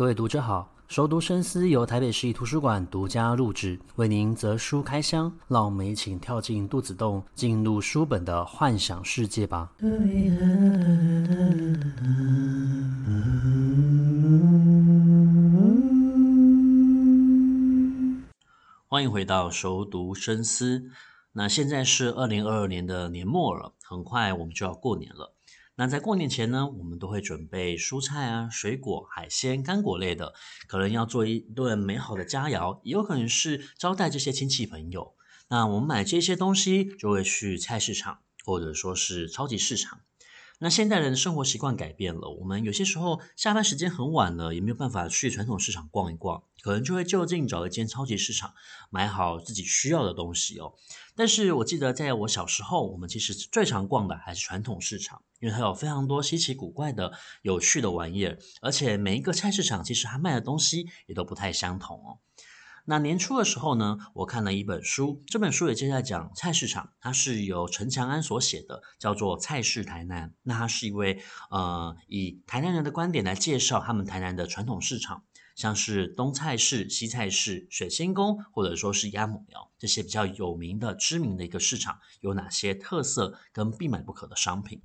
各位读者好，熟读深思由台北市立图书馆独家录制，为您择书开箱，让我们一起跳进肚子洞，进入书本的幻想世界吧。欢迎回到熟读深思。那现在是二零二二年的年末了，很快我们就要过年了。那在过年前呢，我们都会准备蔬菜啊、水果、海鲜、干果类的，可能要做一顿美好的佳肴，也有可能是招待这些亲戚朋友。那我们买这些东西，就会去菜市场，或者说是超级市场。那现代人的生活习惯改变了，我们有些时候下班时间很晚了，也没有办法去传统市场逛一逛，可能就会就近找一间超级市场，买好自己需要的东西哦。但是我记得在我小时候，我们其实最常逛的还是传统市场，因为它有非常多稀奇古怪的、有趣的玩意儿，而且每一个菜市场其实它卖的东西也都不太相同哦。那年初的时候呢，我看了一本书，这本书也就在讲菜市场，它是由陈强安所写的，叫做《菜市台南》。那他是一位呃，以台南人的观点来介绍他们台南的传统市场，像是东菜市、西菜市、水仙宫，或者说是鸭母寮这些比较有名的、知名的一个市场，有哪些特色跟必买不可的商品？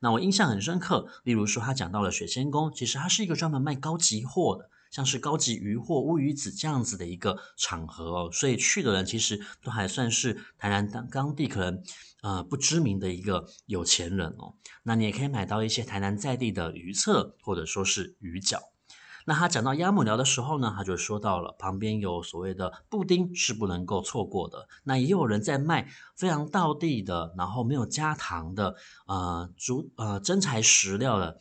那我印象很深刻，例如说他讲到了水仙宫，其实它是一个专门卖高级货的。像是高级鱼货、乌鱼子这样子的一个场合哦，所以去的人其实都还算是台南当当地可能呃不知名的一个有钱人哦。那你也可以买到一些台南在地的鱼册或者说是鱼饺。那他讲到鸭母寮的时候呢，他就说到了旁边有所谓的布丁是不能够错过的。那也有人在卖非常道地的，然后没有加糖的呃竹呃真材实料的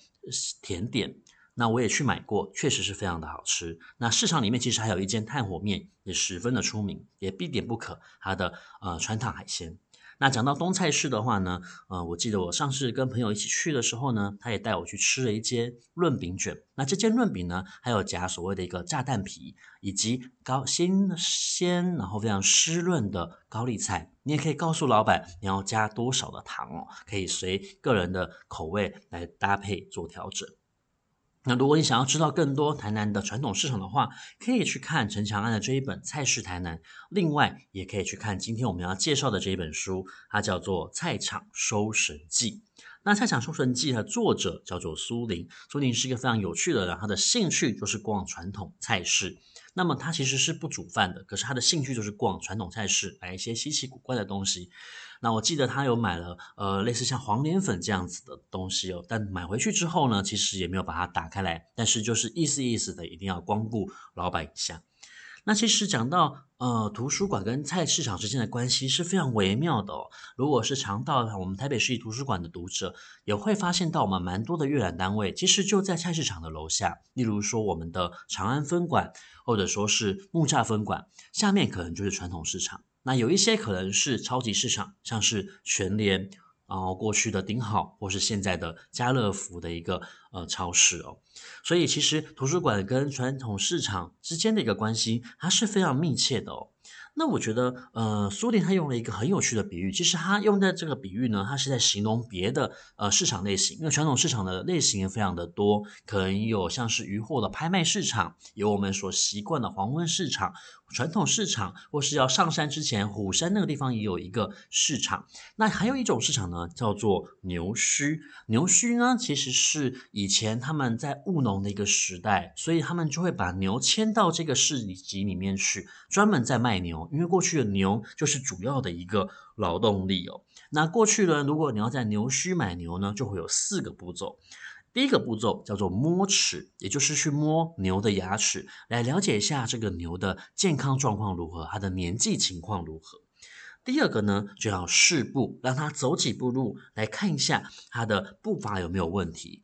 甜点。那我也去买过，确实是非常的好吃。那市场里面其实还有一间炭火面，也十分的出名，也必点不可。它的呃川烫海鲜。那讲到东菜市的话呢，呃，我记得我上次跟朋友一起去的时候呢，他也带我去吃了一间润饼卷。那这间润饼呢，还有夹所谓的一个炸蛋皮，以及高新鲜然后非常湿润的高丽菜。你也可以告诉老板你要加多少的糖哦，可以随个人的口味来搭配做调整。那如果你想要知道更多台南的传统市场的话，可以去看陈强安的这一本《菜市台南》，另外也可以去看今天我们要介绍的这一本书，它叫做《菜场收神记》。那《菜场收存记》的作者叫做苏林，苏林是一个非常有趣的人，他的兴趣就是逛传统菜市。那么他其实是不煮饭的，可是他的兴趣就是逛传统菜市，买一些稀奇古怪的东西。那我记得他有买了呃类似像黄连粉这样子的东西哦，但买回去之后呢，其实也没有把它打开来，但是就是意思意思的一定要光顾老板一下。那其实讲到呃图书馆跟菜市场之间的关系是非常微妙的。如果是常到我们台北市立图书馆的读者，也会发现到我们蛮多的阅览单位其实就在菜市场的楼下。例如说我们的长安分馆，或者说是木栅分馆，下面可能就是传统市场。那有一些可能是超级市场，像是全联。然后过去的顶好，或是现在的家乐福的一个呃超市哦，所以其实图书馆跟传统市场之间的一个关系，它是非常密切的哦。那我觉得，呃，苏林他用了一个很有趣的比喻，其实他用的这个比喻呢，他是在形容别的呃市场类型，因为传统市场的类型也非常的多，可能有像是鱼货的拍卖市场，有我们所习惯的黄昏市场。传统市场，或是要上山之前，虎山那个地方也有一个市场。那还有一种市场呢，叫做牛墟。牛墟呢，其实是以前他们在务农的一个时代，所以他们就会把牛牵到这个市集里面去，专门在卖牛。因为过去的牛就是主要的一个劳动力哦。那过去呢，如果你要在牛墟买牛呢，就会有四个步骤。第一个步骤叫做摸齿，也就是去摸牛的牙齿，来了解一下这个牛的健康状况如何，它的年纪情况如何。第二个呢，就要试步，让它走几步路，来看一下它的步伐有没有问题。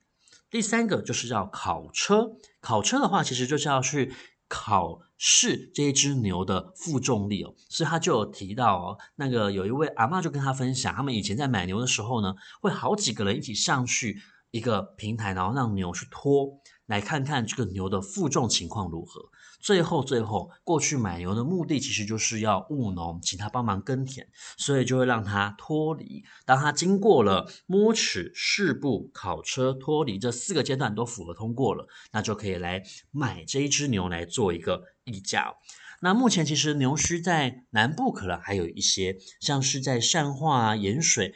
第三个就是要考车，考车的话，其实就是要去考试这一只牛的负重力哦。所以他就有提到哦，那个有一位阿嬷就跟他分享，他们以前在买牛的时候呢，会好几个人一起上去。一个平台，然后让牛去拖，来看看这个牛的负重情况如何。最后，最后过去买牛的目的其实就是要务农，请他帮忙耕田，所以就会让他脱离。当他经过了摸齿、试步、考车、脱离这四个阶段都符合通过了，那就可以来买这一只牛来做一个议价。那目前其实牛墟在南部可能还有一些，像是在善化啊、盐水。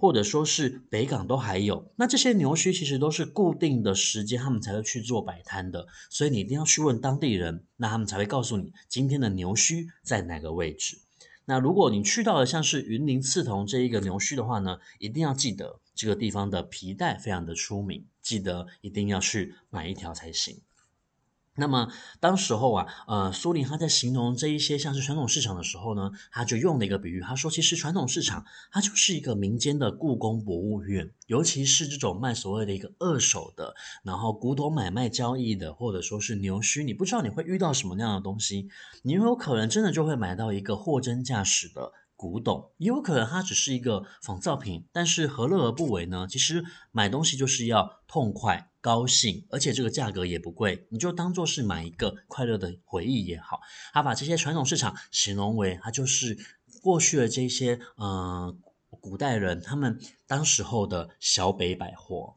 或者说是北港都还有，那这些牛墟其实都是固定的时间，他们才会去做摆摊的，所以你一定要去问当地人，那他们才会告诉你今天的牛墟在哪个位置。那如果你去到了像是云林刺桐这一个牛墟的话呢，一定要记得这个地方的皮带非常的出名，记得一定要去买一条才行。那么当时候啊，呃，苏宁他在形容这一些像是传统市场的时候呢，他就用了一个比喻，他说，其实传统市场它就是一个民间的故宫博物院，尤其是这种卖所谓的一个二手的，然后古董买卖交易的，或者说是牛墟，你不知道你会遇到什么样的东西，你有可能真的就会买到一个货真价实的。古董也有可能它只是一个仿造品，但是何乐而不为呢？其实买东西就是要痛快、高兴，而且这个价格也不贵，你就当做是买一个快乐的回忆也好。他把这些传统市场形容为，他就是过去的这些呃古代人他们当时候的小北百货。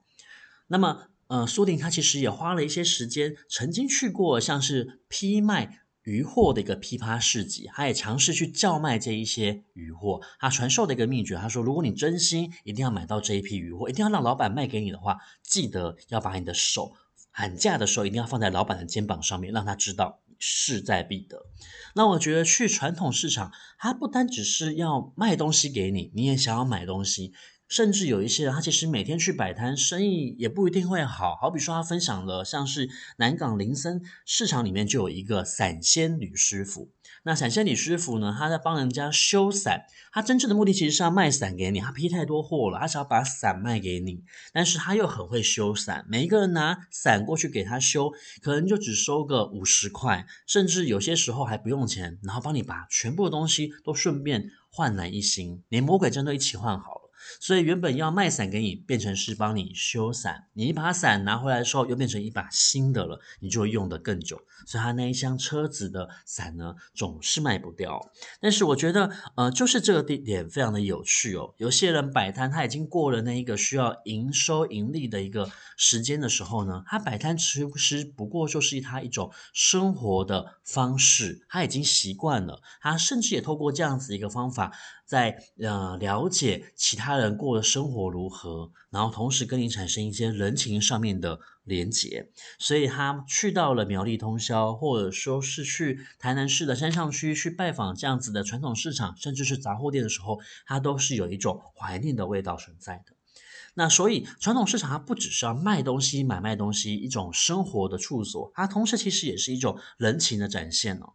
那么呃，苏婷他其实也花了一些时间，曾经去过像是批卖。鱼货的一个批发市集，他也尝试去叫卖这一些鱼货。他传授的一个秘诀，他说：如果你真心一定要买到这一批鱼货，一定要让老板卖给你的话，记得要把你的手喊价的时候，一定要放在老板的肩膀上面，让他知道势在必得。那我觉得去传统市场，他不单只是要卖东西给你，你也想要买东西。甚至有一些人，他其实每天去摆摊，生意也不一定会好。好比说，他分享了像是南港林森市场里面就有一个伞仙女师傅。那伞仙女师傅呢，他在帮人家修伞，他真正的目的其实是要卖伞给你。他批太多货了，他想要把伞卖给你，但是他又很会修伞。每一个人拿伞过去给他修，可能就只收个五十块，甚至有些时候还不用钱，然后帮你把全部的东西都顺便焕然一新，连魔鬼针都一起换好。所以原本要卖伞给你，变成是帮你修伞。你一把伞拿回来的时候，又变成一把新的了，你就会用得更久。所以他那一箱车子的伞呢，总是卖不掉。但是我觉得，呃，就是这个地点非常的有趣哦。有些人摆摊，他已经过了那一个需要营收盈利的一个时间的时候呢，他摆摊其实不过就是他一种生活的方式，他已经习惯了。他甚至也透过这样子一个方法。在呃了解其他人过的生活如何，然后同时跟你产生一些人情上面的连结，所以他去到了苗栗通宵，或者说是去台南市的山上区去拜访这样子的传统市场，甚至是杂货店的时候，他都是有一种怀念的味道存在的。那所以传统市场它不只是要卖东西、买卖东西，一种生活的处所，它同时其实也是一种人情的展现哦。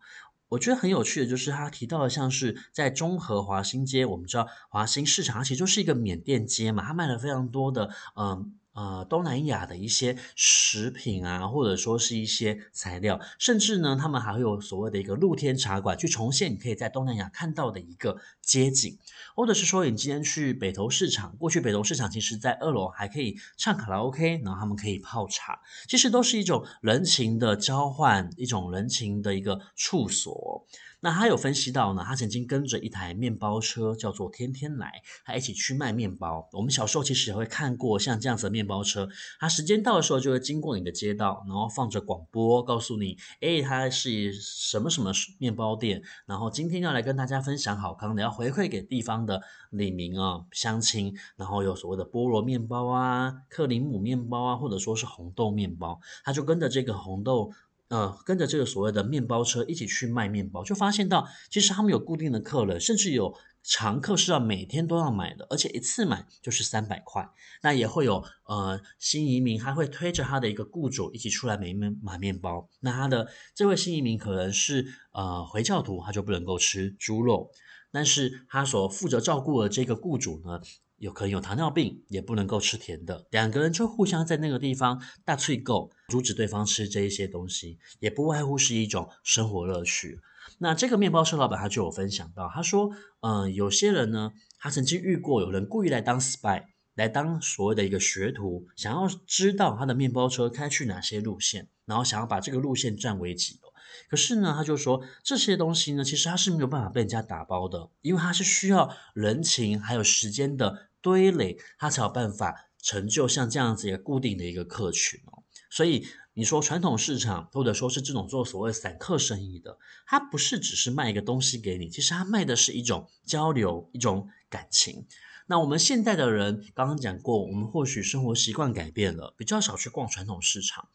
我觉得很有趣的就是他提到的，像是在中和华新街，我们知道华新市场它其实就是一个缅甸街嘛，它卖了非常多的嗯。呃，东南亚的一些食品啊，或者说是一些材料，甚至呢，他们还会有所谓的一个露天茶馆，去重现你可以在东南亚看到的一个街景，或者是说你今天去北投市场，过去北投市场其实在二楼还可以唱卡拉 OK，然后他们可以泡茶，其实都是一种人情的交换，一种人情的一个处所。那他有分析到呢，他曾经跟着一台面包车叫做天天来，他一起去卖面包。我们小时候其实也会看过像这样子的面包车，他时间到的时候就会经过你的街道，然后放着广播告诉你，诶，他是什么什么面包店，然后今天要来跟大家分享好康的，要回馈给地方的里民啊乡亲，然后有所谓的菠萝面包啊、克林姆面包啊，或者说是红豆面包，他就跟着这个红豆。呃，跟着这个所谓的面包车一起去卖面包，就发现到其实他们有固定的客人，甚至有常客是要每天都要买的，而且一次买就是三百块。那也会有呃新移民，他会推着他的一个雇主一起出来买面买面包。那他的这位新移民可能是呃回教徒，他就不能够吃猪肉，但是他所负责照顾的这个雇主呢，有可能有糖尿病，也不能够吃甜的，两个人就互相在那个地方大脆够，阻止对方吃这一些东西，也不外乎是一种生活乐趣。那这个面包车老板他就有分享到，他说，嗯、有些人呢，他曾经遇过有人故意来当 spy，来当所谓的一个学徒，想要知道他的面包车开去哪些路线，然后想要把这个路线占为己有。可是呢，他就说这些东西呢，其实他是没有办法被人家打包的，因为他是需要人情还有时间的堆垒，他才有办法成就像这样子一个固定的一个客群哦。所以你说传统市场，或者说是这种做所谓散客生意的，他不是只是卖一个东西给你，其实他卖的是一种交流，一种感情。那我们现代的人刚刚讲过，我们或许生活习惯改变了，比较少去逛传统市场。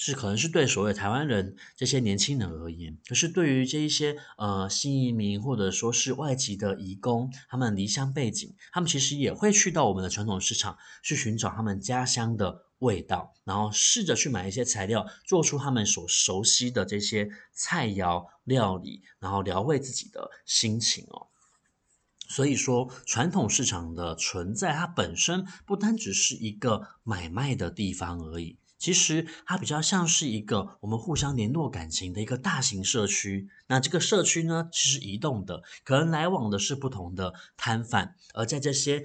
是，可能是对所谓台湾人这些年轻人而言，可是对于这一些呃新移民或者说是外籍的移工，他们离乡背景，他们其实也会去到我们的传统市场去寻找他们家乡的味道，然后试着去买一些材料，做出他们所熟悉的这些菜肴料理，然后疗慰自己的心情哦。所以说，传统市场的存在，它本身不单只是一个买卖的地方而已。其实它比较像是一个我们互相联络感情的一个大型社区。那这个社区呢，其实移动的，可能来往的是不同的摊贩，而在这些。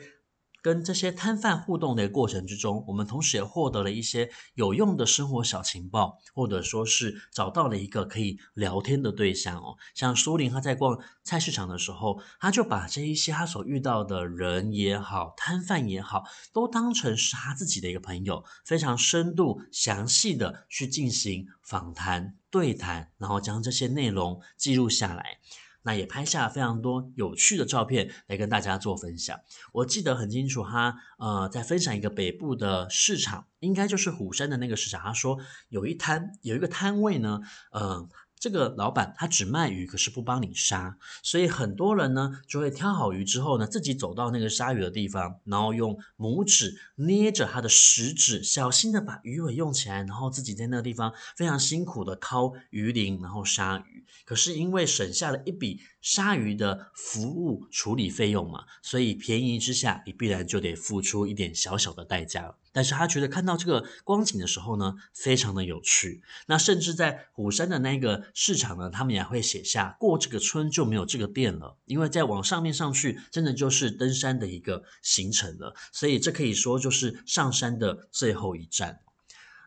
跟这些摊贩互动的过程之中，我们同时也获得了一些有用的生活小情报，或者说是找到了一个可以聊天的对象哦。像苏林他在逛菜市场的时候，他就把这一些他所遇到的人也好，摊贩也好，都当成是他自己的一个朋友，非常深度详细的去进行访谈对谈，然后将这些内容记录下来。那也拍下了非常多有趣的照片来跟大家做分享。我记得很清楚，他呃在分享一个北部的市场，应该就是虎山的那个市场。他说有一摊有一个摊位呢，呃。这个老板他只卖鱼，可是不帮你杀，所以很多人呢就会挑好鱼之后呢，自己走到那个杀鱼的地方，然后用拇指捏着他的食指，小心的把鱼尾用起来，然后自己在那个地方非常辛苦的敲鱼鳞，然后杀鱼。可是因为省下了一笔鲨鱼的服务处理费用嘛，所以便宜之下，你必然就得付出一点小小的代价了。但是他觉得看到这个光景的时候呢，非常的有趣。那甚至在虎山的那个市场呢，他们也会写下过这个村就没有这个店了，因为再往上面上去，真的就是登山的一个行程了。所以这可以说就是上山的最后一站。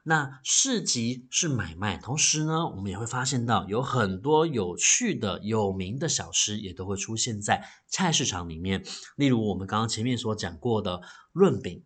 那市集是买卖，同时呢，我们也会发现到有很多有趣的、有名的小吃也都会出现在菜市场里面。例如我们刚刚前面所讲过的润饼。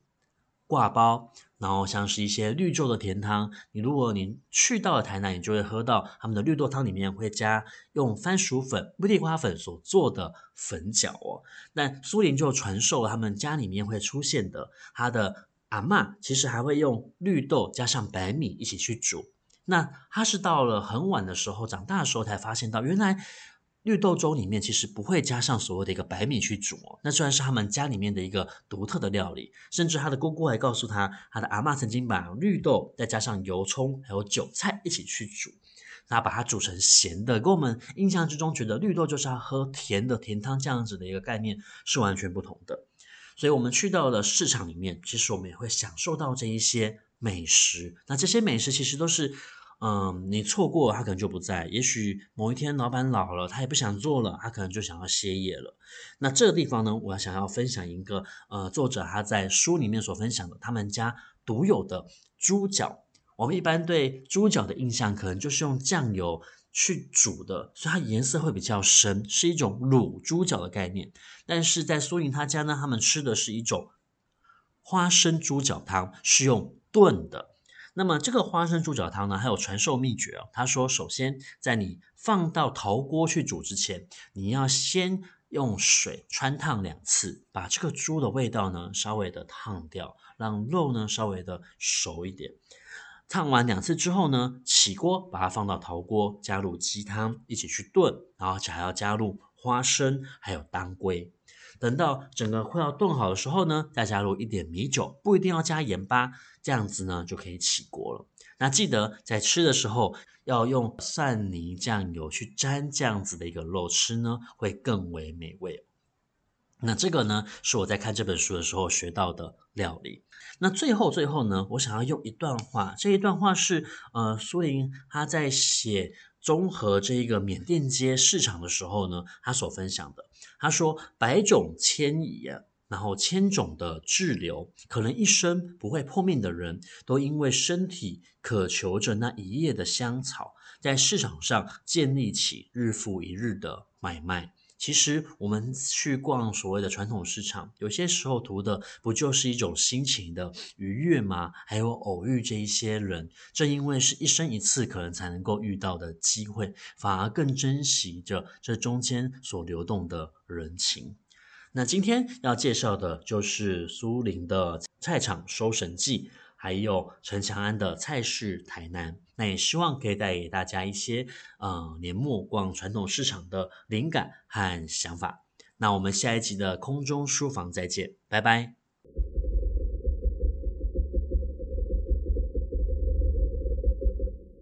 挂包，然后像是一些绿豆的甜汤，你如果你去到了台南，你就会喝到他们的绿豆汤里面会加用番薯粉、地瓜粉所做的粉饺哦。那苏林就传授他们家里面会出现的，他的阿嬷其实还会用绿豆加上白米一起去煮。那他是到了很晚的时候，长大的时候才发现到原来。绿豆粥里面其实不会加上所谓的一个白米去煮哦，那虽然是他们家里面的一个独特的料理，甚至他的姑姑还告诉他，他的阿嬷曾经把绿豆再加上油葱还有韭菜一起去煮，那把它煮成咸的，跟我们印象之中觉得绿豆就是要喝甜的甜汤这样子的一个概念是完全不同的。所以我们去到了市场里面，其实我们也会享受到这一些美食，那这些美食其实都是。嗯，你错过他可能就不在。也许某一天老板老了，他也不想做了，他可能就想要歇业了。那这个地方呢，我要想要分享一个呃，作者他在书里面所分享的他们家独有的猪脚。我们一般对猪脚的印象可能就是用酱油去煮的，所以它颜色会比较深，是一种卤猪脚的概念。但是在苏莹他家呢，他们吃的是一种花生猪脚汤，是用炖的。那么这个花生猪脚汤呢，还有传授秘诀哦。他说，首先在你放到陶锅去煮之前，你要先用水汆烫两次，把这个猪的味道呢稍微的烫掉，让肉呢稍微的熟一点。烫完两次之后呢，起锅把它放到陶锅，加入鸡汤一起去炖，然后还要加入花生还有当归。等到整个快要炖好的时候呢，再加入一点米酒，不一定要加盐巴，这样子呢就可以起锅了。那记得在吃的时候要用蒜泥酱油去沾，这样子的一个肉吃呢会更为美味。那这个呢是我在看这本书的时候学到的料理。那最后最后呢，我想要用一段话，这一段话是呃苏林他在写综合这一个缅甸街市场的时候呢，他所分享的。他说：“百种迁移啊，然后千种的滞留，可能一生不会碰面的人，都因为身体渴求着那一夜的香草，在市场上建立起日复一日的买卖。其实我们去逛所谓的传统市场，有些时候图的不就是一种心情的愉悦吗？还有偶遇这一些人，正因为是一生一次可能才能够遇到的机会，反而更珍惜着这中间所流动的人情。那今天要介绍的就是苏林的菜场收神记，还有陈强安的菜市台南。那也希望可以带给大家一些，呃，年末逛传统市场的灵感和想法。那我们下一集的空中书房再见，拜拜。